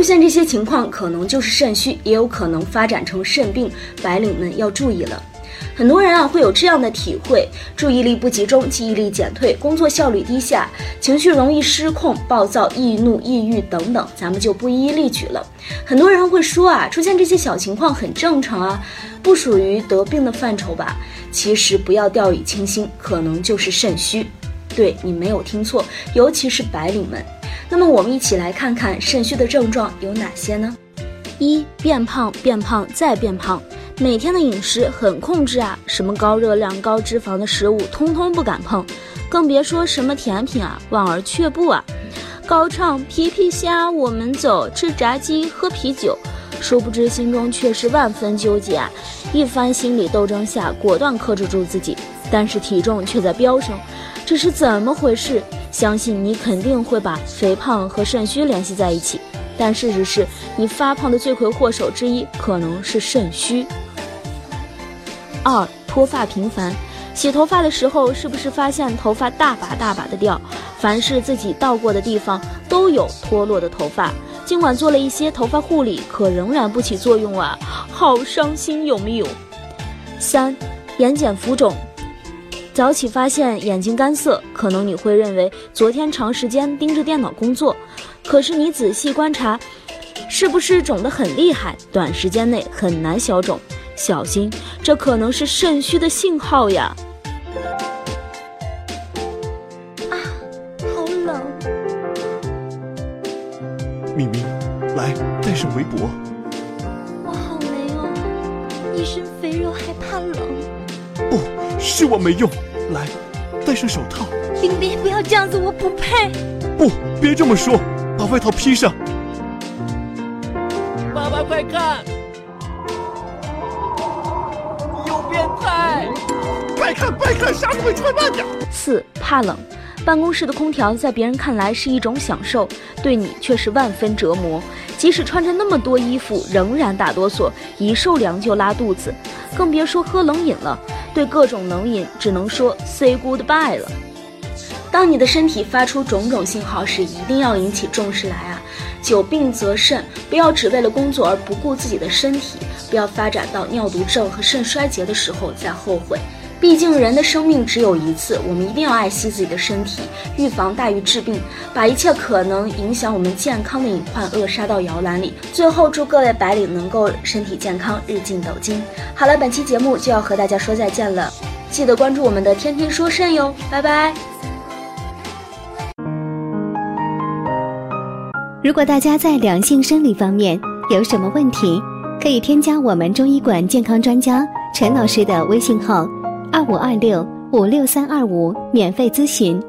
出现这些情况，可能就是肾虚，也有可能发展成肾病，白领们要注意了。很多人啊会有这样的体会：注意力不集中，记忆力减退，工作效率低下，情绪容易失控、暴躁、易怒、抑郁等等，咱们就不一一例举了。很多人会说啊，出现这些小情况很正常啊，不属于得病的范畴吧？其实不要掉以轻心，可能就是肾虚。对你没有听错，尤其是白领们。那么我们一起来看看肾虚的症状有哪些呢？一变胖，变胖再变胖，每天的饮食很控制啊，什么高热量、高脂肪的食物通通不敢碰，更别说什么甜品啊，望而却步啊。高唱皮皮虾，我们走，吃炸鸡，喝啤酒，殊不知心中却是万分纠结啊。一番心理斗争下，果断克制住自己，但是体重却在飙升，这是怎么回事？相信你肯定会把肥胖和肾虚联系在一起，但事实是你发胖的罪魁祸首之一可能是肾虚。二脱发频繁，洗头发的时候是不是发现头发大把大把的掉？凡是自己到过的地方都有脱落的头发，尽管做了一些头发护理，可仍然不起作用啊，好伤心，有没有？三眼睑浮肿。早起发现眼睛干涩，可能你会认为昨天长时间盯着电脑工作，可是你仔细观察，是不是肿得很厉害？短时间内很难消肿，小心，这可能是肾虚的信号呀！啊，好冷！明明，来带上围脖。我好美哦，一身肥是我没用。来，戴上手套。冰冰，不要这样子，我不配。不，别这么说，把外套披上。爸爸，快看，有变态！快看，快看，啥都会穿慢点。四，怕冷。办公室的空调在别人看来是一种享受，对你却是万分折磨。即使穿着那么多衣服，仍然打哆嗦，一受凉就拉肚子，更别说喝冷饮了。对各种冷饮，只能说 say goodbye 了。当你的身体发出种种信号时，一定要引起重视来啊！久病则肾，不要只为了工作而不顾自己的身体，不要发展到尿毒症和肾衰竭的时候再后悔。毕竟人的生命只有一次，我们一定要爱惜自己的身体，预防大于治病，把一切可能影响我们健康的隐患扼杀到摇篮里。最后，祝各位白领能够身体健康，日进斗金。好了，本期节目就要和大家说再见了，记得关注我们的天天说肾哟，拜拜。如果大家在两性生理方面有什么问题，可以添加我们中医馆健康专家陈老师的微信号。二五二六五六三二五，免费咨询。